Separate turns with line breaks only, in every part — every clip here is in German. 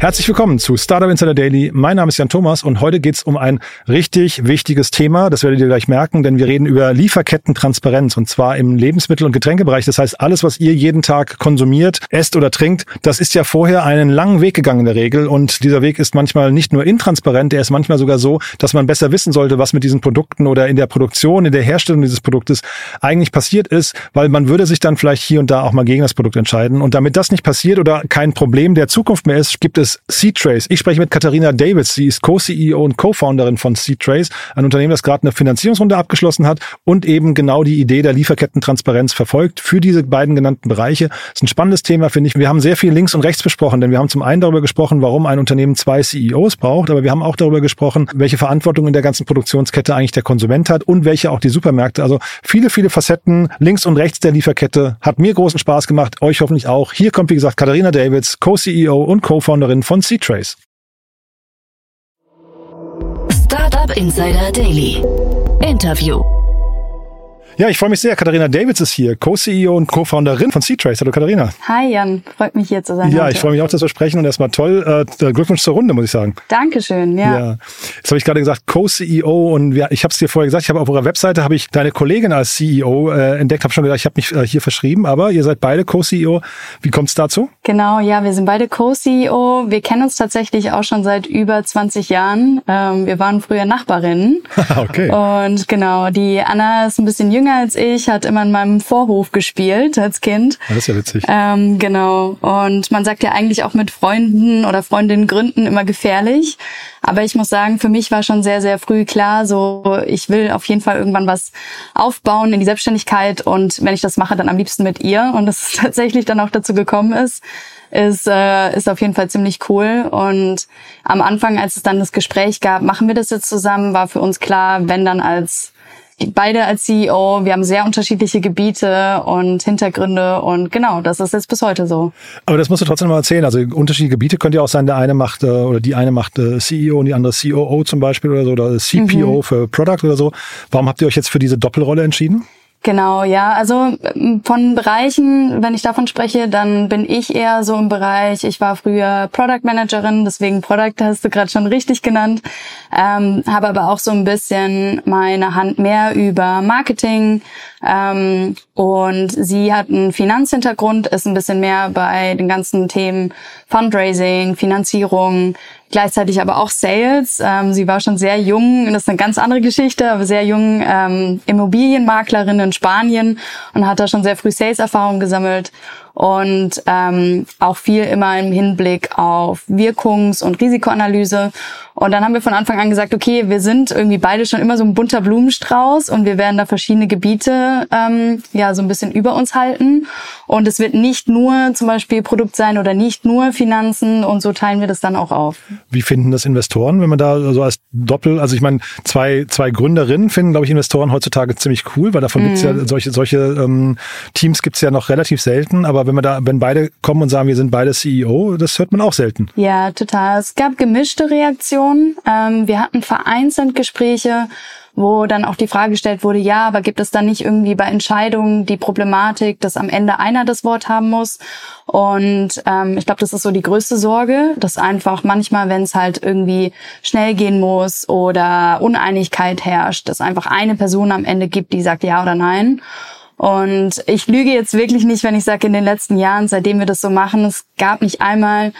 Herzlich willkommen zu Startup Insider Daily. Mein Name ist Jan Thomas und heute geht es um ein richtig wichtiges Thema. Das werdet ihr gleich merken, denn wir reden über Lieferkettentransparenz und zwar im Lebensmittel- und Getränkebereich. Das heißt, alles, was ihr jeden Tag konsumiert, esst oder trinkt, das ist ja vorher einen langen Weg gegangen in der Regel und dieser Weg ist manchmal nicht nur intransparent, der ist manchmal sogar so, dass man besser wissen sollte, was mit diesen Produkten oder in der Produktion, in der Herstellung dieses Produktes eigentlich passiert ist, weil man würde sich dann vielleicht hier und da auch mal gegen das Produkt entscheiden. Und damit das nicht passiert oder kein Problem der Zukunft mehr ist, gibt es ist C-Trace. Ich spreche mit Katharina Davids. Sie ist Co-CEO und Co-Founderin von C-Trace, ein Unternehmen, das gerade eine Finanzierungsrunde abgeschlossen hat und eben genau die Idee der Lieferkettentransparenz verfolgt für diese beiden genannten Bereiche. Das ist ein spannendes Thema, finde ich. Wir haben sehr viel links und rechts besprochen, denn wir haben zum einen darüber gesprochen, warum ein Unternehmen zwei CEOs braucht, aber wir haben auch darüber gesprochen, welche Verantwortung in der ganzen Produktionskette eigentlich der Konsument hat und welche auch die Supermärkte. Also viele, viele Facetten links und rechts der Lieferkette. Hat mir großen Spaß gemacht, euch hoffentlich auch. Hier kommt, wie gesagt, Katharina Davids, Co-CEO und Co-Founderin von C-Trace.
Startup Insider Daily. Interview.
Ja, ich freue mich sehr. Katharina Davids ist hier, Co-CEO und Co-Founderin von C-Trace. Hallo Katharina.
Hi Jan, freut mich hier zu sein.
Ja, heute. ich freue mich auch, dass wir sprechen und erstmal toll. Äh, Glückwunsch zur Runde, muss ich sagen.
Dankeschön, ja. ja.
Jetzt habe ich gerade gesagt, Co-CEO und ja, ich habe es dir vorher gesagt, ich habe auf eurer Webseite habe ich deine Kollegin als CEO äh, entdeckt, habe schon gesagt, ich habe mich äh, hier verschrieben, aber ihr seid beide Co-CEO. Wie kommt es dazu?
Genau, ja, wir sind beide Co-CEO. Wir kennen uns tatsächlich auch schon seit über 20 Jahren. Ähm, wir waren früher Nachbarinnen.
okay.
Und genau, die Anna ist ein bisschen jünger als ich, hat immer in meinem Vorhof gespielt als Kind.
Das ist ja witzig.
Ähm, genau. Und man sagt ja eigentlich auch mit Freunden oder Freundinnen gründen immer gefährlich. Aber ich muss sagen, für mich war schon sehr, sehr früh klar, so ich will auf jeden Fall irgendwann was aufbauen in die Selbstständigkeit und wenn ich das mache, dann am liebsten mit ihr. Und das tatsächlich dann auch dazu gekommen ist ist, äh, ist auf jeden Fall ziemlich cool. Und am Anfang, als es dann das Gespräch gab, machen wir das jetzt zusammen, war für uns klar, wenn dann als beide als CEO. Wir haben sehr unterschiedliche Gebiete und Hintergründe und genau, das ist jetzt bis heute so.
Aber das musst du trotzdem mal erzählen. Also unterschiedliche Gebiete könnte ja auch sein, der eine macht äh, oder die eine macht äh, CEO und die andere COO zum Beispiel oder so oder CPO mhm. für Product oder so. Warum habt ihr euch jetzt für diese Doppelrolle entschieden?
Genau, ja. Also ähm, von Bereichen, wenn ich davon spreche, dann bin ich eher so im Bereich, ich war früher Product Managerin, deswegen Product hast du gerade schon richtig genannt, ähm, habe aber auch so ein bisschen meine Hand mehr über Marketing ähm, und sie hat einen Finanzhintergrund, ist ein bisschen mehr bei den ganzen Themen Fundraising, Finanzierung, gleichzeitig aber auch Sales. Ähm, sie war schon sehr jung, das ist eine ganz andere Geschichte, aber sehr jung ähm, Immobilienmaklerin in Spanien und hat da schon sehr früh Sales-Erfahrung gesammelt und ähm, auch viel immer im Hinblick auf Wirkungs- und Risikoanalyse. Und dann haben wir von Anfang an gesagt, okay, wir sind irgendwie beide schon immer so ein bunter Blumenstrauß und wir werden da verschiedene Gebiete ähm, ja so ein bisschen über uns halten. Und es wird nicht nur zum Beispiel Produkt sein oder nicht nur Finanzen und so teilen wir das dann auch auf.
Wie finden das Investoren, wenn man da so als Doppel, also ich meine, zwei, zwei Gründerinnen finden, glaube ich, Investoren heutzutage ziemlich cool, weil davon mm. gibt's ja solche, solche ähm, Teams gibt's ja noch relativ selten, aber wenn man da, wenn beide kommen und sagen, wir sind beide CEO, das hört man auch selten.
Ja, total. Es gab gemischte Reaktionen. Ähm, wir hatten vereinzelt Gespräche, wo dann auch die Frage gestellt wurde, ja, aber gibt es da nicht irgendwie bei Entscheidungen die Problematik, dass am Ende einer das Wort haben muss? Und ähm, ich glaube, das ist so die größte Sorge, dass einfach manchmal, wenn es halt irgendwie schnell gehen muss oder Uneinigkeit herrscht, dass einfach eine Person am Ende gibt, die sagt ja oder nein. Und ich lüge jetzt wirklich nicht, wenn ich sage, in den letzten Jahren, seitdem wir das so machen, es gab nicht einmal,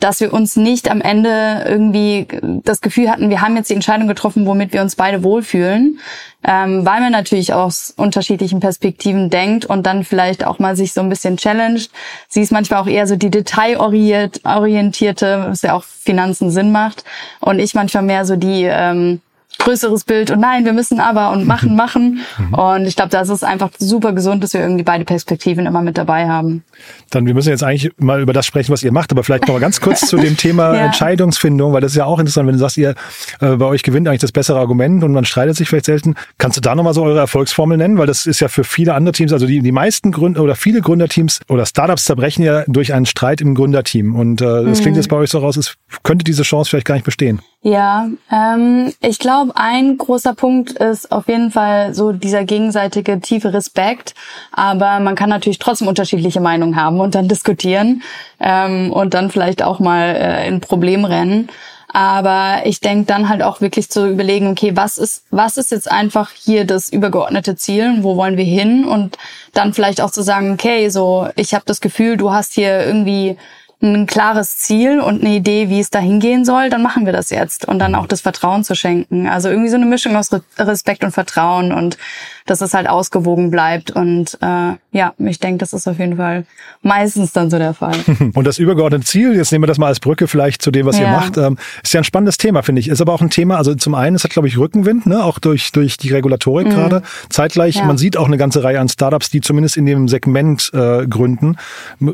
dass wir uns nicht am Ende irgendwie das Gefühl hatten, wir haben jetzt die Entscheidung getroffen, womit wir uns beide wohlfühlen, ähm, weil man natürlich aus unterschiedlichen Perspektiven denkt und dann vielleicht auch mal sich so ein bisschen challenged. Sie ist manchmal auch eher so die detailorientierte, was ja auch Finanzen Sinn macht, und ich manchmal mehr so die ähm, größeres Bild und nein, wir müssen aber und machen, machen. Mhm. Und ich glaube, das ist einfach super gesund, dass wir irgendwie beide Perspektiven immer mit dabei haben.
Dann, wir müssen jetzt eigentlich mal über das sprechen, was ihr macht, aber vielleicht noch mal ganz kurz zu dem Thema ja. Entscheidungsfindung, weil das ist ja auch interessant, wenn du sagst, ihr äh, bei euch gewinnt eigentlich das bessere Argument und man streitet sich vielleicht selten. Kannst du da nochmal so eure Erfolgsformel nennen? Weil das ist ja für viele andere Teams, also die, die meisten Gründer oder viele Gründerteams oder Startups zerbrechen ja durch einen Streit im Gründerteam. Und äh, das mhm. klingt jetzt bei euch so raus, es könnte diese Chance vielleicht gar nicht bestehen?
Ja, ähm, ich glaube, ein großer Punkt ist auf jeden Fall so dieser gegenseitige tiefe Respekt. Aber man kann natürlich trotzdem unterschiedliche Meinungen haben und dann diskutieren ähm, und dann vielleicht auch mal äh, in Problem rennen. Aber ich denke dann halt auch wirklich zu überlegen, okay, was ist, was ist jetzt einfach hier das übergeordnete Ziel und wo wollen wir hin? Und dann vielleicht auch zu sagen, okay, so, ich habe das Gefühl, du hast hier irgendwie ein klares Ziel und eine Idee, wie es da hingehen soll, dann machen wir das jetzt. Und dann auch das Vertrauen zu schenken. Also irgendwie so eine Mischung aus Respekt und Vertrauen und dass es halt ausgewogen bleibt. Und äh, ja, ich denke, das ist auf jeden Fall meistens dann so der Fall.
Und das übergeordnete Ziel, jetzt nehmen wir das mal als Brücke vielleicht zu dem, was ja. ihr macht, ähm, ist ja ein spannendes Thema, finde ich. Ist aber auch ein Thema, also zum einen, es hat, glaube ich, Rückenwind, ne? auch durch, durch die Regulatorik mhm. gerade. Zeitgleich, ja. man sieht auch eine ganze Reihe an Startups, die zumindest in dem Segment äh, gründen.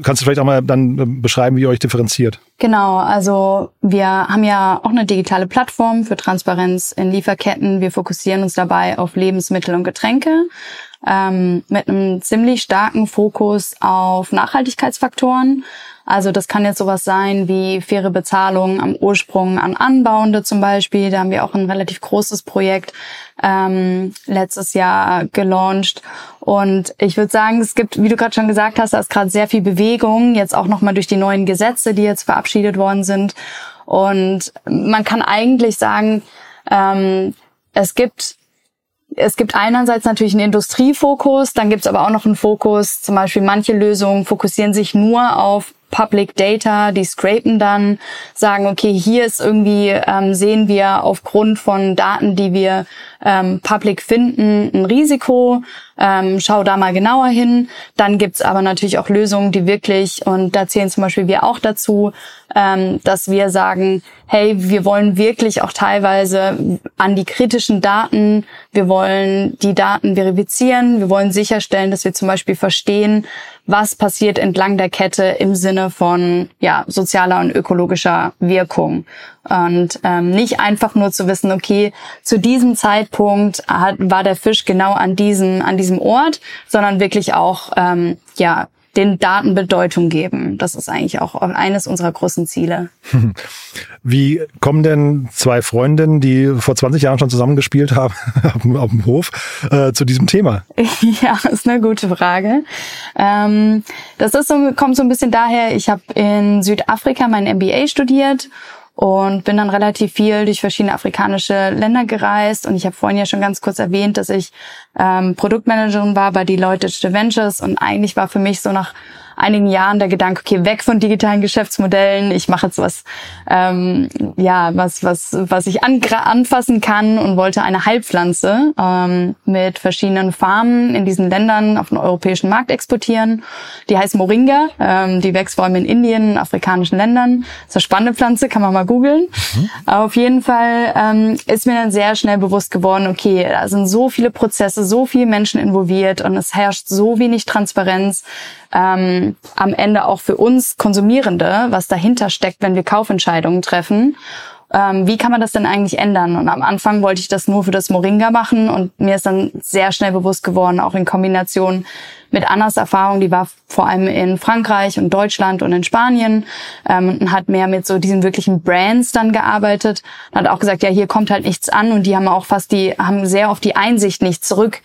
Kannst du vielleicht auch mal dann äh, beschreiben, wie ihr euch differenziert?
Genau, also wir haben ja auch eine digitale Plattform für Transparenz in Lieferketten. Wir fokussieren uns dabei auf Lebensmittel und Getränke ähm, mit einem ziemlich starken Fokus auf Nachhaltigkeitsfaktoren. Also das kann jetzt sowas sein wie faire Bezahlung am Ursprung an Anbauende zum Beispiel. Da haben wir auch ein relativ großes Projekt ähm, letztes Jahr gelauncht. Und ich würde sagen, es gibt, wie du gerade schon gesagt hast, da ist gerade sehr viel Bewegung, jetzt auch nochmal durch die neuen Gesetze, die jetzt verabschiedet worden sind. Und man kann eigentlich sagen, ähm, es gibt es gibt einerseits natürlich einen Industriefokus, dann gibt es aber auch noch einen Fokus, zum Beispiel manche Lösungen fokussieren sich nur auf Public Data, die scrapen dann, sagen, okay, hier ist irgendwie, ähm, sehen wir aufgrund von Daten, die wir ähm, public finden, ein Risiko, ähm, schau da mal genauer hin. Dann gibt's aber natürlich auch Lösungen, die wirklich, und da zählen zum Beispiel wir auch dazu, ähm, dass wir sagen, hey, wir wollen wirklich auch teilweise an die kritischen Daten, wir wollen die Daten verifizieren, wir wollen sicherstellen, dass wir zum Beispiel verstehen, was passiert entlang der Kette im Sinne von ja, sozialer und ökologischer Wirkung. Und ähm, nicht einfach nur zu wissen, okay, zu diesem Zeitpunkt hat, war der Fisch genau an diesem, an diesem Ort, sondern wirklich auch ähm, ja, den Daten Bedeutung geben. Das ist eigentlich auch eines unserer großen Ziele.
Wie kommen denn zwei Freundinnen, die vor 20 Jahren schon zusammengespielt haben auf dem Hof, äh, zu diesem Thema?
Ja, ist eine gute Frage. Ähm, das ist so, kommt so ein bisschen daher, ich habe in Südafrika mein MBA studiert und bin dann relativ viel durch verschiedene afrikanische Länder gereist. Und ich habe vorhin ja schon ganz kurz erwähnt, dass ich ähm, Produktmanagerin war bei Deloitte Ventures und eigentlich war für mich so nach einigen Jahren der Gedanke, okay, weg von digitalen Geschäftsmodellen, ich mache jetzt was, ähm, ja, was, was, was ich an, anfassen kann und wollte eine Heilpflanze ähm, mit verschiedenen Farmen in diesen Ländern auf den europäischen Markt exportieren. Die heißt Moringa, ähm, die wächst vor allem in Indien, in afrikanischen Ländern. Das ist eine spannende Pflanze, kann man mal googeln. Mhm. Auf jeden Fall ähm, ist mir dann sehr schnell bewusst geworden, okay, da sind so viele Prozesse, so viele Menschen involviert und es herrscht so wenig Transparenz ähm, am Ende auch für uns Konsumierende, was dahinter steckt, wenn wir Kaufentscheidungen treffen. Ähm, wie kann man das denn eigentlich ändern? Und am Anfang wollte ich das nur für das Moringa machen und mir ist dann sehr schnell bewusst geworden, auch in Kombination mit Annas Erfahrung, die war vor allem in Frankreich und Deutschland und in Spanien ähm, und hat mehr mit so diesen wirklichen Brands dann gearbeitet. Und hat auch gesagt, ja, hier kommt halt nichts an und die haben auch fast die, haben sehr oft die Einsicht nicht zurück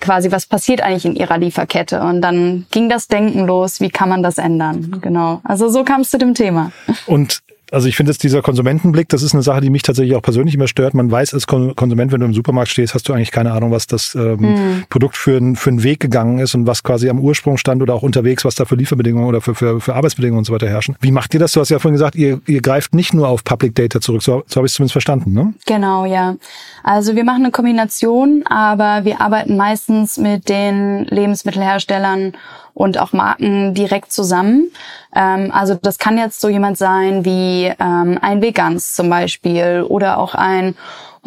quasi, was passiert eigentlich in ihrer Lieferkette? Und dann ging das Denken los, wie kann man das ändern? Genau. Also so kam es zu dem Thema.
Und also ich finde jetzt dieser Konsumentenblick, das ist eine Sache, die mich tatsächlich auch persönlich immer stört. Man weiß als Konsument, wenn du im Supermarkt stehst, hast du eigentlich keine Ahnung, was das ähm, hm. Produkt für, für einen Weg gegangen ist und was quasi am Ursprung stand oder auch unterwegs, was da für Lieferbedingungen oder für, für, für Arbeitsbedingungen und so weiter herrschen. Wie macht ihr das? Du hast ja vorhin gesagt, ihr, ihr greift nicht nur auf Public Data zurück. So, so habe ich es zumindest verstanden, ne?
Genau, ja. Also wir machen eine Kombination, aber wir arbeiten meistens mit den Lebensmittelherstellern und auch Marken direkt zusammen. Ähm, also das kann jetzt so jemand sein wie ähm, ein Vegans zum Beispiel oder auch ein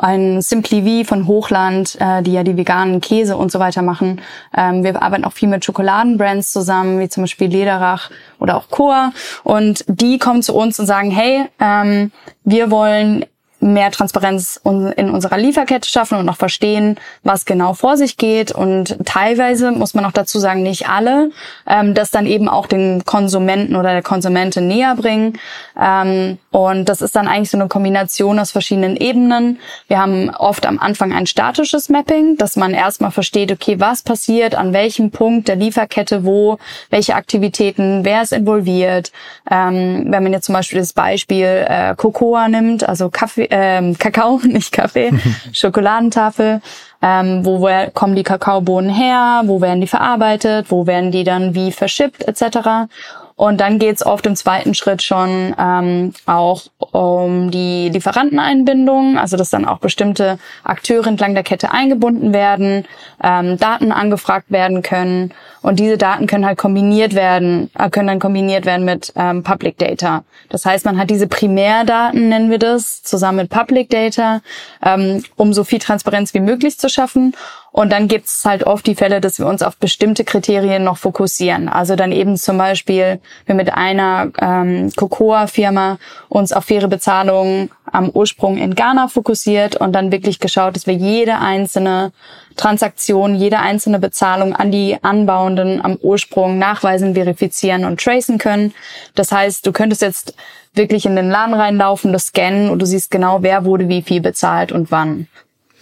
ein Simply V von Hochland, äh, die ja die veganen Käse und so weiter machen. Ähm, wir arbeiten auch viel mit Schokoladenbrands zusammen, wie zum Beispiel Lederach oder auch Coa. Und die kommen zu uns und sagen, hey, ähm, wir wollen mehr Transparenz in unserer Lieferkette schaffen und noch verstehen, was genau vor sich geht. Und teilweise muss man auch dazu sagen, nicht alle, ähm, das dann eben auch den Konsumenten oder der Konsumentin näher bringen. Ähm, und das ist dann eigentlich so eine Kombination aus verschiedenen Ebenen. Wir haben oft am Anfang ein statisches Mapping, dass man erstmal versteht, okay, was passiert, an welchem Punkt der Lieferkette, wo, welche Aktivitäten, wer ist involviert. Ähm, wenn man jetzt zum Beispiel das Beispiel äh, Cocoa nimmt, also Kaffee, ähm, Kakao, nicht Kaffee, Schokoladentafel. Ähm, wo kommen die Kakaobohnen her? Wo werden die verarbeitet? Wo werden die dann wie verschippt etc. Und dann geht's oft im zweiten Schritt schon ähm, auch um die Lieferanteneinbindung, also dass dann auch bestimmte Akteure entlang der Kette eingebunden werden, ähm, Daten angefragt werden können und diese Daten können halt kombiniert werden, äh, können dann kombiniert werden mit ähm, Public Data. Das heißt, man hat diese Primärdaten, nennen wir das, zusammen mit Public Data, ähm, um so viel Transparenz wie möglich zu schaffen und dann gibt es halt oft die Fälle, dass wir uns auf bestimmte Kriterien noch fokussieren. Also dann eben zum Beispiel, wir mit einer ähm, Cocoa-Firma uns auf faire Bezahlung am Ursprung in Ghana fokussiert und dann wirklich geschaut, dass wir jede einzelne Transaktion, jede einzelne Bezahlung an die Anbauenden am Ursprung nachweisen, verifizieren und tracen können. Das heißt, du könntest jetzt wirklich in den Laden reinlaufen, das scannen und du siehst genau, wer wurde wie viel bezahlt und wann.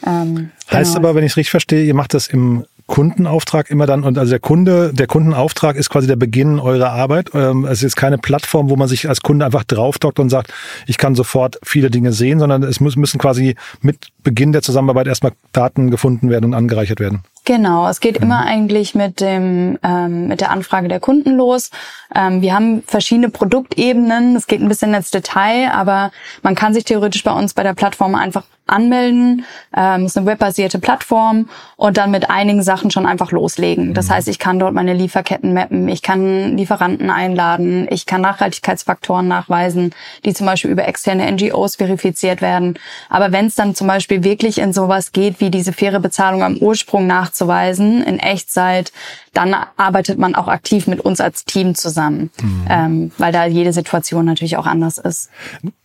Ähm, heißt genau. aber, wenn ich es richtig verstehe, ihr macht das im Kundenauftrag immer dann und also der Kunde, der Kundenauftrag ist quasi der Beginn eurer Arbeit. Ähm, es ist keine Plattform, wo man sich als Kunde einfach draufdockt und sagt, ich kann sofort viele Dinge sehen, sondern es müssen quasi mit Beginn der Zusammenarbeit erstmal Daten gefunden werden und angereichert werden.
Genau, es geht mhm. immer eigentlich mit dem ähm, mit der Anfrage der Kunden los. Ähm, wir haben verschiedene Produktebenen. Es geht ein bisschen ins Detail, aber man kann sich theoretisch bei uns bei der Plattform einfach anmelden. Ähm, ist eine webbasierte Plattform und dann mit einigen Sachen schon einfach loslegen. Das mhm. heißt, ich kann dort meine Lieferketten mappen, ich kann Lieferanten einladen, ich kann Nachhaltigkeitsfaktoren nachweisen, die zum Beispiel über externe NGOs verifiziert werden. Aber wenn es dann zum Beispiel wirklich in sowas geht, wie diese faire Bezahlung am Ursprung nachzuweisen, in Echtzeit, dann arbeitet man auch aktiv mit uns als Team zusammen, mhm. ähm, weil da jede Situation natürlich auch anders ist.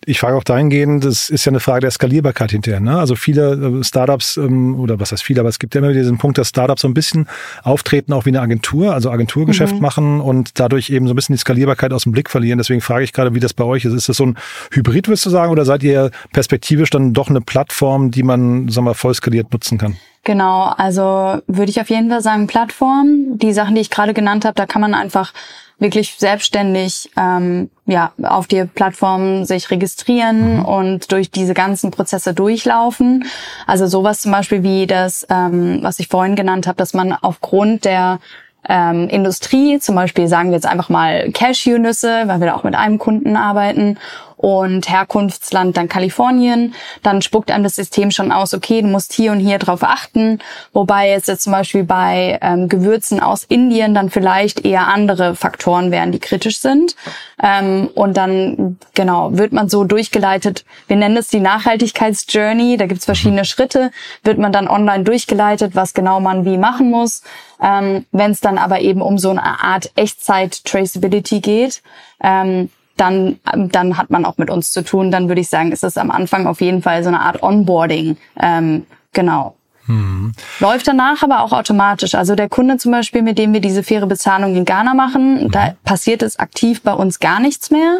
Ich frage auch dahingehend, das ist ja eine Frage der Skalierbarkeit hinterher. Ne? Also viele äh, Startups, ähm, oder was heißt viele, aber es gibt ja immer diesen Punkt, dass Startups so ein bisschen auftreten, auch wie eine Agentur, also Agenturgeschäft mhm. machen und dadurch eben so ein bisschen die Skalierbarkeit aus dem Blick verlieren. Deswegen frage ich gerade, wie das bei euch ist. Ist das so ein Hybrid, würdest du sagen, oder seid ihr perspektivisch dann doch eine Plattform, die man, sagen wir, voll skaliert nutzen kann?
Genau, also würde ich auf jeden Fall sagen Plattform. Die Sachen, die ich gerade genannt habe, da kann man einfach wirklich selbstständig ähm, ja auf die Plattform sich registrieren mhm. und durch diese ganzen Prozesse durchlaufen. Also sowas zum Beispiel wie das, ähm, was ich vorhin genannt habe, dass man aufgrund der ähm, Industrie, zum Beispiel sagen wir jetzt einfach mal Cashew-Nüsse, weil wir da auch mit einem Kunden arbeiten und Herkunftsland dann Kalifornien, dann spuckt einem das System schon aus, okay, du musst hier und hier drauf achten, wobei jetzt, jetzt zum Beispiel bei ähm, Gewürzen aus Indien dann vielleicht eher andere Faktoren wären, die kritisch sind. Ähm, und dann, genau, wird man so durchgeleitet, wir nennen es die Nachhaltigkeitsjourney, da gibt's verschiedene Schritte, wird man dann online durchgeleitet, was genau man wie machen muss. Ähm, Wenn es dann aber eben um so eine Art Echtzeit-Traceability geht, ähm, dann, dann hat man auch mit uns zu tun. Dann würde ich sagen, ist es am Anfang auf jeden Fall so eine Art Onboarding. Ähm, genau. Mhm. Läuft danach aber auch automatisch. Also der Kunde zum Beispiel, mit dem wir diese faire Bezahlung in Ghana machen, mhm. da passiert es aktiv bei uns gar nichts mehr.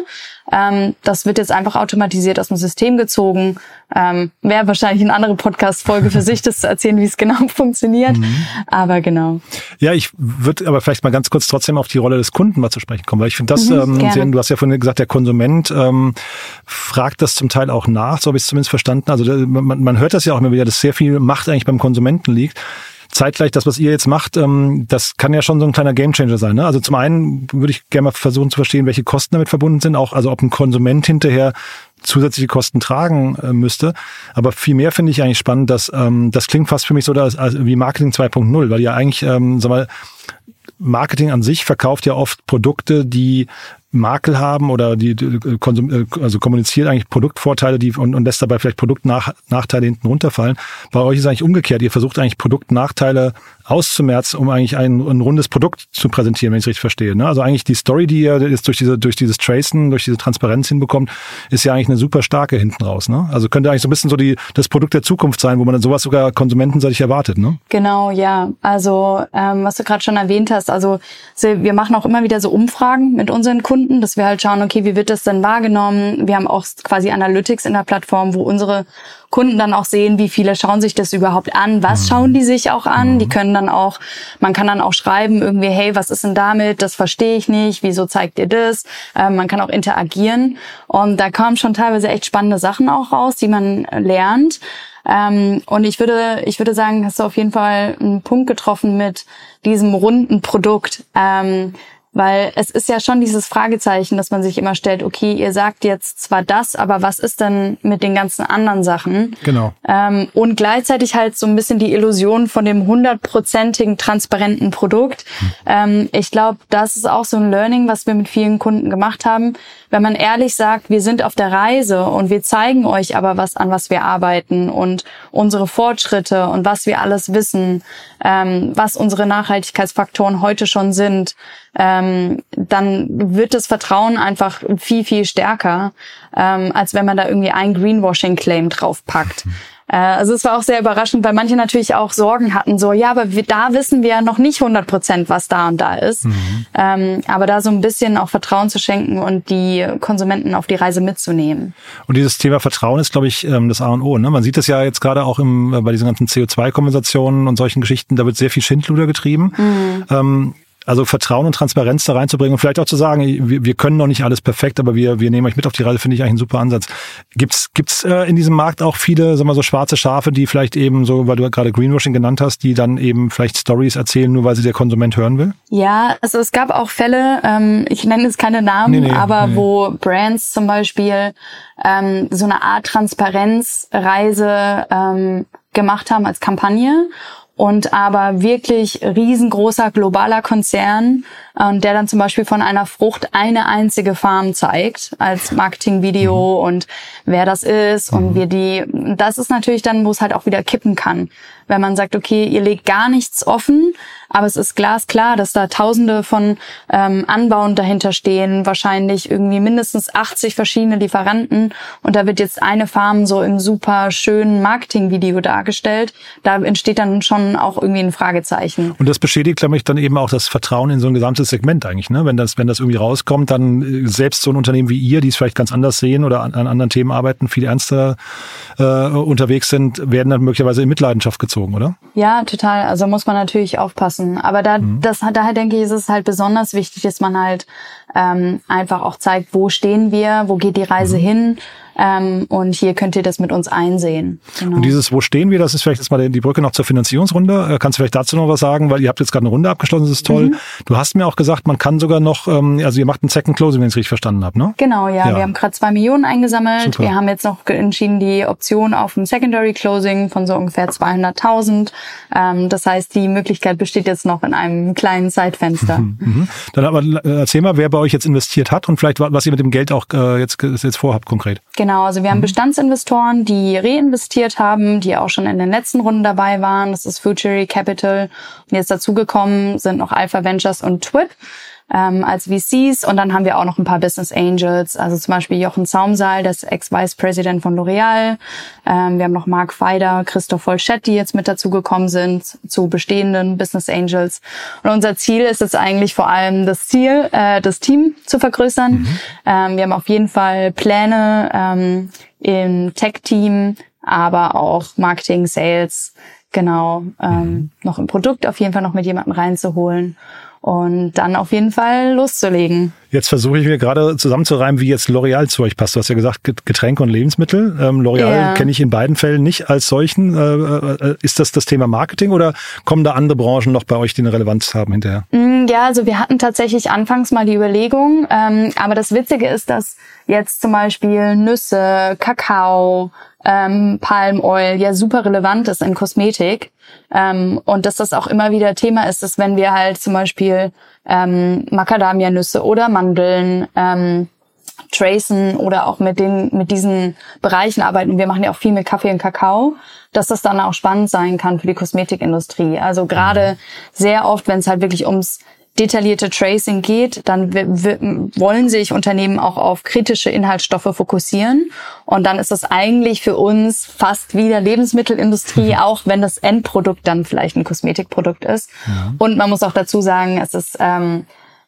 Ähm, das wird jetzt einfach automatisiert aus dem System gezogen. Ähm, Wäre wahrscheinlich eine andere Podcast-Folge für sich, das zu erzählen, wie es genau funktioniert. Mhm. Aber genau.
Ja, ich würde aber vielleicht mal ganz kurz trotzdem auf die Rolle des Kunden mal zu sprechen kommen, weil ich finde das, mhm, ähm, sehr, du hast ja vorhin gesagt, der Konsument ähm, fragt das zum Teil auch nach, so habe ich es zumindest verstanden. Also man, man hört das ja auch immer wieder, dass sehr viel Macht eigentlich beim Konsumenten liegt zeitgleich das, was ihr jetzt macht, ähm, das kann ja schon so ein kleiner Gamechanger sein. Ne? Also zum einen würde ich gerne mal versuchen zu verstehen, welche Kosten damit verbunden sind, auch also ob ein Konsument hinterher zusätzliche Kosten tragen äh, müsste. Aber viel mehr finde ich eigentlich spannend, dass ähm, das klingt fast für mich so dass, also wie Marketing 2.0, weil ja eigentlich, ähm, sag mal, Marketing an sich verkauft ja oft Produkte, die Makel haben oder die, die konsum, äh, also kommuniziert eigentlich Produktvorteile die und, und lässt dabei vielleicht Produktnachteile hinten runterfallen. Bei euch ist eigentlich umgekehrt. Ihr versucht eigentlich Produktnachteile auszumerzen, um eigentlich ein, ein rundes Produkt zu präsentieren, wenn ich es richtig verstehe. Ne? Also eigentlich die Story, die ihr jetzt durch diese durch dieses Tracen, durch diese Transparenz hinbekommt, ist ja eigentlich eine super starke hinten raus. Ne? Also könnte eigentlich so ein bisschen so die das Produkt der Zukunft sein, wo man dann sowas sogar konsumentenseitig erwartet. Ne?
Genau, ja. Also ähm, was du gerade schon erwähnt hast, also wir machen auch immer wieder so Umfragen mit unseren Kunden, dass wir halt schauen, okay, wie wird das denn wahrgenommen? Wir haben auch quasi Analytics in der Plattform, wo unsere Kunden dann auch sehen, wie viele schauen sich das überhaupt an, was mhm. schauen die sich auch an. Die mhm. können dann auch, man kann dann auch schreiben irgendwie, hey, was ist denn damit? Das verstehe ich nicht. Wieso zeigt ihr das? Ähm, man kann auch interagieren und da kommen schon teilweise echt spannende Sachen auch raus, die man lernt. Ähm, und ich würde, ich würde sagen, hast du auf jeden Fall einen Punkt getroffen mit diesem runden Produkt. Ähm, weil es ist ja schon dieses Fragezeichen, dass man sich immer stellt, okay, ihr sagt jetzt zwar das, aber was ist denn mit den ganzen anderen Sachen?
Genau.
Ähm, und gleichzeitig halt so ein bisschen die Illusion von dem hundertprozentigen transparenten Produkt. Hm. Ähm, ich glaube, das ist auch so ein Learning, was wir mit vielen Kunden gemacht haben. Wenn man ehrlich sagt, wir sind auf der Reise und wir zeigen euch aber was, an was wir arbeiten und unsere Fortschritte und was wir alles wissen, ähm, was unsere Nachhaltigkeitsfaktoren heute schon sind, ähm, dann wird das Vertrauen einfach viel, viel stärker, ähm, als wenn man da irgendwie ein Greenwashing-Claim draufpackt. Äh, also es war auch sehr überraschend, weil manche natürlich auch Sorgen hatten, so, ja, aber wir, da wissen wir ja noch nicht 100 Prozent, was da und da ist. Mhm. Ähm, aber da so ein bisschen auch Vertrauen zu schenken und die Konsumenten auf die Reise mitzunehmen.
Und dieses Thema Vertrauen ist, glaube ich, ähm, das A und O. Ne? Man sieht es ja jetzt gerade auch im, äh, bei diesen ganzen CO2-Kompensationen und solchen Geschichten, da wird sehr viel Schindluder getrieben. Mhm. Ähm, also Vertrauen und Transparenz da reinzubringen und vielleicht auch zu sagen, wir, wir können noch nicht alles perfekt, aber wir, wir nehmen euch mit auf die Reise, finde ich eigentlich ein super Ansatz. Gibt's gibt's äh, in diesem Markt auch viele, sagen wir so schwarze Schafe, die vielleicht eben so, weil du gerade Greenwashing genannt hast, die dann eben vielleicht Stories erzählen, nur weil sie der Konsument hören will?
Ja, also es gab auch Fälle, ähm, ich nenne jetzt keine Namen, nee, nee, aber nee. wo Brands zum Beispiel ähm, so eine Art Transparenzreise ähm, gemacht haben als Kampagne und aber wirklich riesengroßer globaler Konzern, äh, der dann zum Beispiel von einer Frucht eine einzige Farm zeigt als Marketingvideo mhm. und wer das ist mhm. und wie die, das ist natürlich dann, wo es halt auch wieder kippen kann. Wenn man sagt, okay, ihr legt gar nichts offen, aber es ist glasklar, dass da Tausende von ähm, Anbauen dahinter stehen, wahrscheinlich irgendwie mindestens 80 verschiedene Lieferanten und da wird jetzt eine Farm so im super schönen Marketingvideo dargestellt. Da entsteht dann schon auch irgendwie ein Fragezeichen.
Und das beschädigt, glaube ich, dann eben auch das Vertrauen in so ein gesamtes Segment eigentlich, ne? Wenn das, wenn das irgendwie rauskommt, dann äh, selbst so ein Unternehmen wie ihr, die es vielleicht ganz anders sehen oder an, an anderen Themen arbeiten, viel ernster äh, unterwegs sind, werden dann möglicherweise in Mitleidenschaft gezogen, oder?
Ja, total. Also muss man natürlich aufpassen. Aber da, mhm. das, daher denke ich, ist es halt besonders wichtig, dass man halt ähm, einfach auch zeigt, wo stehen wir, wo geht die Reise mhm. hin ähm, und hier könnt ihr das mit uns einsehen.
Genau. Und dieses Wo stehen wir, das ist vielleicht jetzt mal die Brücke noch zur Finanzierungsrunde. Äh, kannst du vielleicht dazu noch was sagen? Weil ihr habt jetzt gerade eine Runde abgeschlossen, das ist toll. Mhm. Du hast mir auch gesagt, man kann sogar noch, ähm, also ihr macht ein Second Closing, wenn ich es richtig verstanden habe, ne?
Genau, ja. ja. Wir haben gerade zwei Millionen eingesammelt. Super. Wir haben jetzt noch entschieden, die Option auf ein Secondary Closing von so ungefähr 200.000. Ähm, das heißt, die Möglichkeit besteht jetzt noch in einem kleinen Zeitfenster. Mhm.
Mhm. Dann aber äh, erzähl mal, wer bei euch jetzt investiert hat und vielleicht was ihr mit dem Geld auch äh, jetzt, jetzt vorhabt konkret.
Genau, also wir haben mhm. Bestandsinvestoren, die reinvestiert haben, die auch schon in den letzten Runden dabei waren. Das ist Futury Capital. Und jetzt dazugekommen sind noch Alpha Ventures und TWIP ähm, als VCs. Und dann haben wir auch noch ein paar Business Angels, also zum Beispiel Jochen Zaumsaal, das Ex-Vice President von L'Oreal. Ähm, wir haben noch Mark Feider, Christoph Volschett, die jetzt mit dazugekommen sind zu bestehenden Business Angels. Und unser Ziel ist es eigentlich vor allem das Ziel, äh, das Team zu vergrößern. Mhm. Ähm, wir haben auf jeden Fall Pläne ähm, im Tech-Team, aber auch Marketing, Sales, genau, ähm, mhm. noch im Produkt auf jeden Fall noch mit jemandem reinzuholen und dann auf jeden Fall loszulegen.
Jetzt versuche ich mir gerade zusammenzureimen, wie jetzt L'Oreal zu euch passt. Du hast ja gesagt, Getränke und Lebensmittel. Ähm, L'Oreal ja. kenne ich in beiden Fällen nicht als solchen. Äh, äh, ist das das Thema Marketing oder kommen da andere Branchen noch bei euch, die eine Relevanz haben hinterher?
Mm, ja, also wir hatten tatsächlich anfangs mal die Überlegung, ähm, aber das Witzige ist, dass jetzt zum Beispiel Nüsse, Kakao, ähm, Palm Oil ja super relevant ist in Kosmetik. Ähm, und dass das auch immer wieder Thema ist, dass wenn wir halt zum Beispiel ähm, Macadamia-Nüsse oder Mandeln ähm, tracen oder auch mit den mit diesen Bereichen arbeiten. Wir machen ja auch viel mit Kaffee und Kakao, dass das dann auch spannend sein kann für die Kosmetikindustrie. Also gerade mhm. sehr oft, wenn es halt wirklich ums detaillierte Tracing geht, dann wollen sich Unternehmen auch auf kritische Inhaltsstoffe fokussieren. Und dann ist das eigentlich für uns fast wie der Lebensmittelindustrie, auch wenn das Endprodukt dann vielleicht ein Kosmetikprodukt ist. Ja. Und man muss auch dazu sagen, es ist ähm,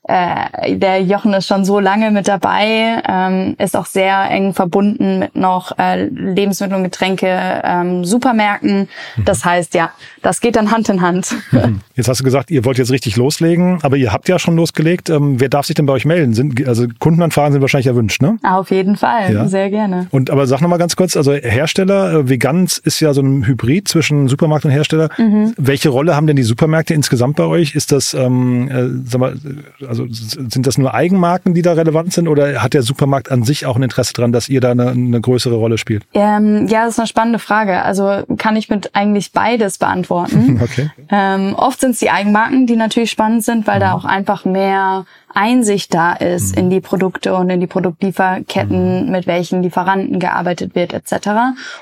äh, der Jochen ist schon so lange mit dabei, ähm, ist auch sehr eng verbunden mit noch äh, Lebensmittel und Getränke, ähm, Supermärkten. Mhm. Das heißt, ja, das geht dann Hand in Hand.
Mhm. Jetzt hast du gesagt, ihr wollt jetzt richtig loslegen, aber ihr habt ja schon losgelegt. Ähm, wer darf sich denn bei euch melden? Sind, also Kundenanfragen sind wahrscheinlich erwünscht, ne?
Auf jeden Fall, ja. sehr gerne.
Und aber sag nochmal ganz kurz, also Hersteller, äh, Veganz ist ja so ein Hybrid zwischen Supermarkt und Hersteller. Mhm. Welche Rolle haben denn die Supermärkte insgesamt bei euch? Ist das, ähm, äh, sag mal, also sind das nur Eigenmarken, die da relevant sind oder hat der Supermarkt an sich auch ein Interesse daran, dass ihr da eine, eine größere Rolle spielt?
Ähm, ja, das ist eine spannende Frage. Also kann ich mit eigentlich beides beantworten. okay. Ähm, oft sind es die Eigenmarken, die natürlich spannend sind, weil mhm. da auch einfach mehr Einsicht da ist mhm. in die Produkte und in die Produktlieferketten, mhm. mit welchen Lieferanten gearbeitet wird etc.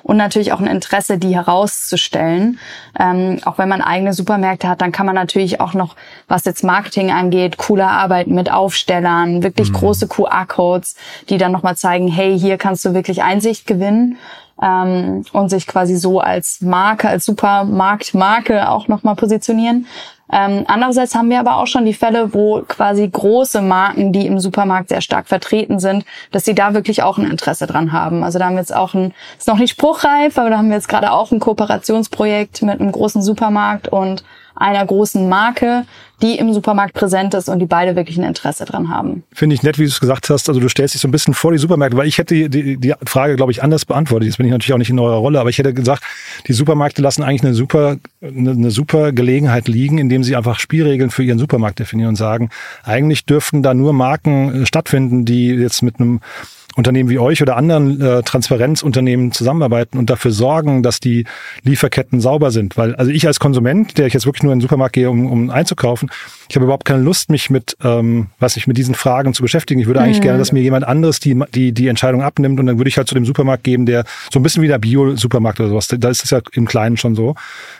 Und natürlich auch ein Interesse, die herauszustellen. Ähm, auch wenn man eigene Supermärkte hat, dann kann man natürlich auch noch, was jetzt Marketing angeht, cooler arbeiten mit Aufstellern, wirklich mhm. große QR-Codes, die dann nochmal zeigen, hey, hier kannst du wirklich Einsicht gewinnen. Ähm, und sich quasi so als Marke, als Supermarktmarke auch nochmal positionieren. Ähm, andererseits haben wir aber auch schon die Fälle, wo quasi große Marken, die im Supermarkt sehr stark vertreten sind, dass sie da wirklich auch ein Interesse dran haben. Also da haben wir jetzt auch ein, ist noch nicht spruchreif, aber da haben wir jetzt gerade auch ein Kooperationsprojekt mit einem großen Supermarkt und einer großen Marke, die im Supermarkt präsent ist und die beide wirklich ein Interesse dran haben.
Finde ich nett, wie du es gesagt hast. Also du stellst dich so ein bisschen vor die Supermärkte, weil ich hätte die, die, Frage, glaube ich, anders beantwortet. Jetzt bin ich natürlich auch nicht in eurer Rolle, aber ich hätte gesagt, die Supermärkte lassen eigentlich eine super, eine, eine super Gelegenheit liegen, indem sie einfach Spielregeln für ihren Supermarkt definieren und sagen, eigentlich dürften da nur Marken äh, stattfinden, die jetzt mit einem Unternehmen wie euch oder anderen äh, Transparenzunternehmen zusammenarbeiten und dafür sorgen, dass die Lieferketten sauber sind. Weil, also ich als Konsument, der ich jetzt wirklich nur in den Supermarkt gehe, um, um einzukaufen, ich habe überhaupt keine Lust, mich mit, ähm, was ich mit diesen Fragen zu beschäftigen. Ich würde eigentlich mhm. gerne, dass mir jemand anderes die, die, die Entscheidung abnimmt und dann würde ich halt zu dem Supermarkt geben, der so ein bisschen wie der Bio-Supermarkt oder sowas, da ist es ja im Kleinen schon so,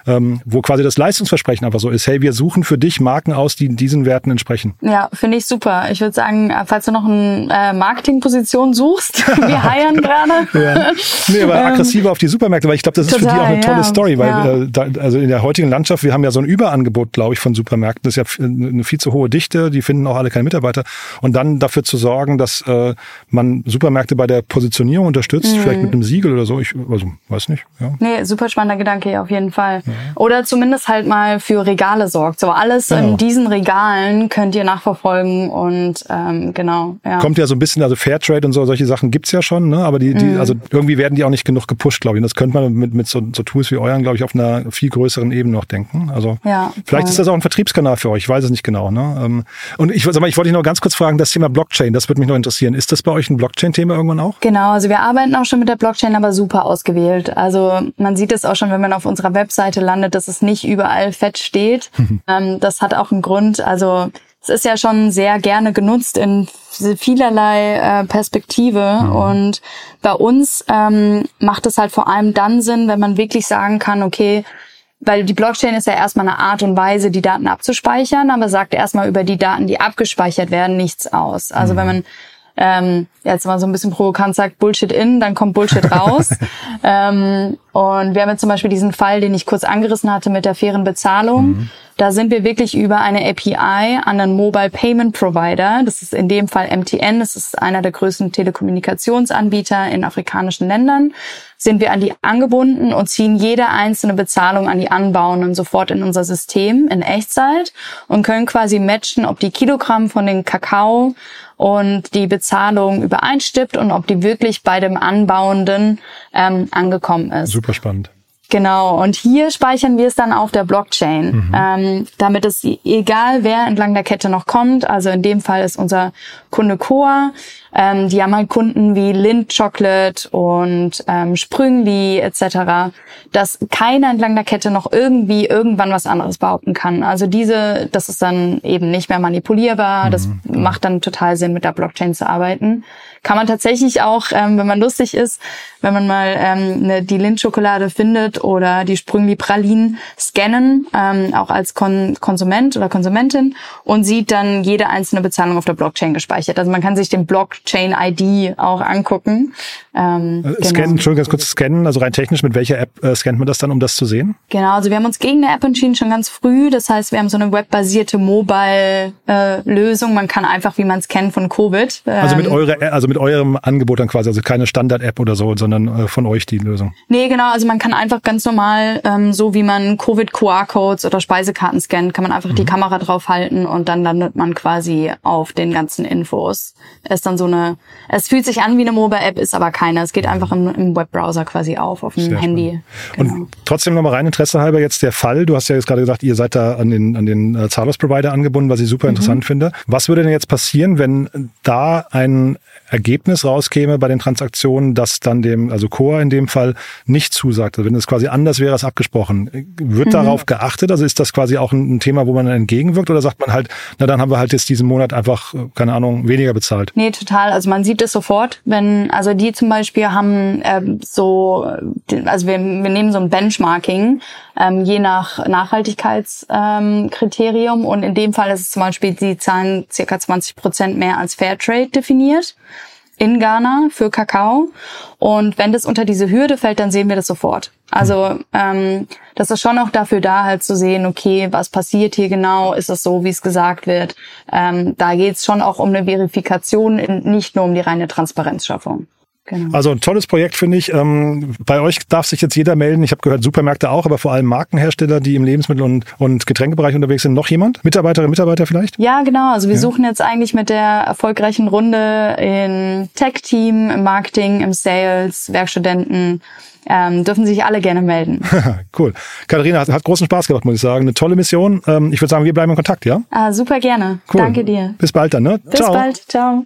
ähm, wo quasi das Leistungsversprechen einfach so ist, hey, wir suchen für dich Marken aus, die diesen Werten entsprechen.
Ja, finde ich super. Ich würde sagen, falls du noch eine äh, Marketingposition suchst, wir heiern gerade.
ja. Nee, aber ähm, aggressiver auf die Supermärkte, weil ich glaube, das ist total, für die auch eine tolle ja, Story, weil ja. äh, da, also in der heutigen Landschaft, wir haben ja so ein Überangebot, glaube ich, von Supermärkten. Das ist ja eine viel zu hohe Dichte, die finden auch alle keine Mitarbeiter. Und dann dafür zu sorgen, dass äh, man Supermärkte bei der Positionierung unterstützt, mhm. vielleicht mit einem Siegel oder so. Ich also, weiß nicht. Ja.
Nee, super spannender Gedanke, auf jeden Fall. Ja. Oder zumindest halt mal für Regale sorgt. So alles genau. in diesen Regalen könnt ihr nachverfolgen und ähm, genau.
Ja. Kommt ja so ein bisschen, also Fairtrade und so, solche Sachen gibt's ja schon, ne? aber die, die mhm. also irgendwie werden die auch nicht genug gepusht, glaube ich. Und das könnte man mit, mit so, so Tools wie euren, glaube ich, auf einer viel größeren Ebene noch denken. Also ja, vielleicht ist das auch ein Vertriebskanal für euch, ich weiß es nicht genau. Ne? Ähm, und ich, sag mal, ich wollte dich noch ganz kurz fragen, das Thema Blockchain, das würde mich noch interessieren. Ist das bei euch ein Blockchain-Thema irgendwann auch?
Genau, also wir arbeiten auch schon mit der Blockchain, aber super ausgewählt. Also man sieht es auch schon, wenn man auf unserer Webseite landet, dass es nicht überall fett steht. ähm, das hat auch einen Grund. Also es ist ja schon sehr gerne genutzt in vielerlei äh, Perspektive mhm. und bei uns ähm, macht es halt vor allem dann Sinn, wenn man wirklich sagen kann, okay, weil die Blockchain ist ja erstmal eine Art und Weise, die Daten abzuspeichern, aber sagt erstmal über die Daten, die abgespeichert werden, nichts aus. Also mhm. wenn man ähm, jetzt mal so ein bisschen provokant sagt, Bullshit in, dann kommt Bullshit raus. ähm, und wir haben jetzt zum Beispiel diesen Fall, den ich kurz angerissen hatte mit der fairen Bezahlung. Mhm. Da sind wir wirklich über eine API an einen Mobile Payment Provider. Das ist in dem Fall MTN. Das ist einer der größten Telekommunikationsanbieter in afrikanischen Ländern. Sind wir an die angebunden und ziehen jede einzelne Bezahlung an die Anbauenden sofort in unser System in Echtzeit und können quasi matchen, ob die Kilogramm von den Kakao und die Bezahlung übereinstimmt und ob die wirklich bei dem Anbauenden ähm, angekommen ist.
Super spannend.
Genau, und hier speichern wir es dann auf der Blockchain, mhm. ähm, damit es egal wer entlang der Kette noch kommt, also in dem Fall ist unser Kunde Coa, Ähm, die haben halt Kunden wie Lind Chocolate und ähm, Sprüngli etc., dass keiner entlang der Kette noch irgendwie irgendwann was anderes behaupten kann. Also diese, das ist dann eben nicht mehr manipulierbar. Das mhm. macht dann total Sinn, mit der Blockchain zu arbeiten kann man tatsächlich auch, ähm, wenn man lustig ist, wenn man mal ähm, eine, die Lindschokolade findet oder die Sprüngli Pralinen scannen, ähm, auch als Kon Konsument oder Konsumentin und sieht dann jede einzelne Bezahlung auf der Blockchain gespeichert. Also man kann sich den Blockchain-ID auch angucken.
Ähm, äh, scannen, genau. Entschuldigung, ganz kurz scannen, also rein technisch, mit welcher App äh, scannt man das dann, um das zu sehen?
Genau, also wir haben uns gegen eine App entschieden, schon ganz früh. Das heißt, wir haben so eine webbasierte Mobile-Lösung. Äh, man kann einfach, wie man es kennt von Covid.
Ähm, also mit eurer, also mit mit eurem Angebot dann quasi, also keine Standard-App oder so, sondern äh, von euch die Lösung.
Nee, genau, also man kann einfach ganz normal, ähm, so wie man Covid-QR-Codes oder Speisekarten scannt, kann man einfach mhm. die Kamera draufhalten und dann landet man quasi auf den ganzen Infos. Es ist dann so eine, es fühlt sich an wie eine Mobile-App, ist aber keine. Es geht einfach im, im Webbrowser quasi auf, auf dem Sehr Handy.
Genau. Und trotzdem nochmal rein Interesse halber jetzt der Fall. Du hast ja jetzt gerade gesagt, ihr seid da an den, an den äh, Zahlungsprovider angebunden, was ich super mhm. interessant finde. Was würde denn jetzt passieren, wenn da ein Ergebnis rauskäme bei den Transaktionen, das dann dem, also Core in dem Fall, nicht zusagt. Also wenn es quasi anders wäre als abgesprochen. Wird mhm. darauf geachtet? Also ist das quasi auch ein, Thema, wo man entgegenwirkt oder sagt man halt, na dann haben wir halt jetzt diesen Monat einfach, keine Ahnung, weniger bezahlt?
Nee, total. Also man sieht es sofort, wenn, also die zum Beispiel haben ähm, so, also wir, wir nehmen so ein Benchmarking, ähm, je nach Nachhaltigkeitskriterium ähm, und in dem Fall ist es zum Beispiel, die zahlen circa 20 Prozent mehr als Fairtrade definiert in Ghana für Kakao. Und wenn das unter diese Hürde fällt, dann sehen wir das sofort. Also ähm, das ist schon auch dafür da, halt zu sehen, okay, was passiert hier genau? Ist es so, wie es gesagt wird? Ähm, da geht es schon auch um eine Verifikation, nicht nur um die reine Transparenzschaffung.
Genau. Also ein tolles Projekt finde ich. Ähm, bei euch darf sich jetzt jeder melden. Ich habe gehört, Supermärkte auch, aber vor allem Markenhersteller, die im Lebensmittel- und, und Getränkebereich unterwegs sind. Noch jemand? Mitarbeiterinnen, Mitarbeiter vielleicht?
Ja, genau. Also wir ja. suchen jetzt eigentlich mit der erfolgreichen Runde in Tech-Team, im Marketing, im Sales, Werkstudenten, ähm, dürfen sich alle gerne melden.
cool. Katharina, hat, hat, großen Spaß gemacht, muss ich sagen. Eine tolle Mission. Ähm, ich würde sagen, wir bleiben in Kontakt, ja?
Ah, super gerne. Cool. Danke dir.
Bis bald dann, ne?
Bis Ciao. bald. Ciao.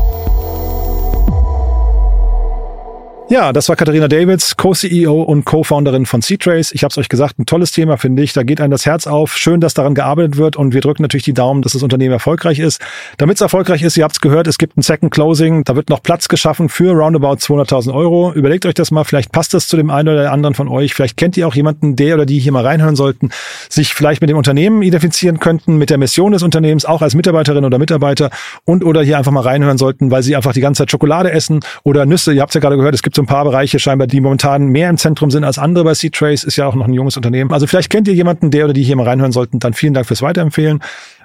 Ja, das war Katharina Davids, Co-CEO und Co-Founderin von C-Trace. Ich habe es euch gesagt, ein tolles Thema, finde ich. Da geht einem das Herz auf. Schön, dass daran gearbeitet wird und wir drücken natürlich die Daumen, dass das Unternehmen erfolgreich ist. Damit es erfolgreich ist, ihr habt es gehört, es gibt ein Second Closing. Da wird noch Platz geschaffen für roundabout 200.000 Euro. Überlegt euch das mal. Vielleicht passt das zu dem einen oder anderen von euch. Vielleicht kennt ihr auch jemanden, der oder die hier mal reinhören sollten, sich vielleicht mit dem Unternehmen identifizieren könnten, mit der Mission des Unternehmens, auch als Mitarbeiterin oder Mitarbeiter und oder hier einfach mal reinhören sollten, weil sie einfach die ganze Zeit Schokolade essen oder Nüsse. Ihr habt ja gerade gehört, es gibt so ein paar Bereiche scheinbar, die momentan mehr im Zentrum sind als andere bei C-Trace, ist ja auch noch ein junges Unternehmen. Also vielleicht kennt ihr jemanden, der oder die hier mal reinhören sollten, dann vielen Dank fürs Weiterempfehlen.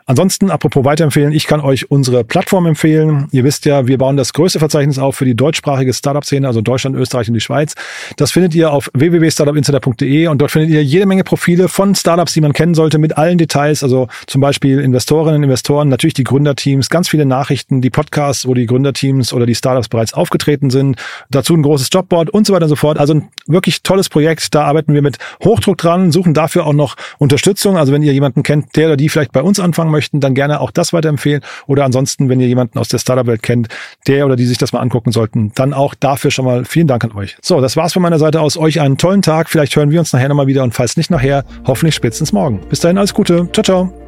Ansonsten, apropos weiterempfehlen, ich kann euch unsere Plattform empfehlen. Ihr wisst ja, wir bauen das größte Verzeichnis auf für die deutschsprachige Startup-Szene, also Deutschland, Österreich und die Schweiz. Das findet ihr auf www.startupinsider.de und dort findet ihr jede Menge Profile von Startups, die man kennen sollte, mit allen Details, also zum Beispiel Investorinnen, Investoren, natürlich die Gründerteams, ganz viele Nachrichten, die Podcasts, wo die Gründerteams oder die Startups bereits aufgetreten sind, dazu ein großes Jobboard und so weiter und so fort. Also ein wirklich tolles Projekt, da arbeiten wir mit Hochdruck dran, suchen dafür auch noch Unterstützung. Also wenn ihr jemanden kennt, der oder die vielleicht bei uns anfangen möchten, dann gerne auch das weiterempfehlen. Oder ansonsten, wenn ihr jemanden aus der Startup-Welt kennt, der oder die sich das mal angucken sollten, dann auch dafür schon mal vielen Dank an euch. So, das war's von meiner Seite aus. Euch einen tollen Tag. Vielleicht hören wir uns nachher nochmal wieder und falls nicht nachher, hoffentlich spätestens morgen. Bis dahin alles Gute. Ciao, ciao.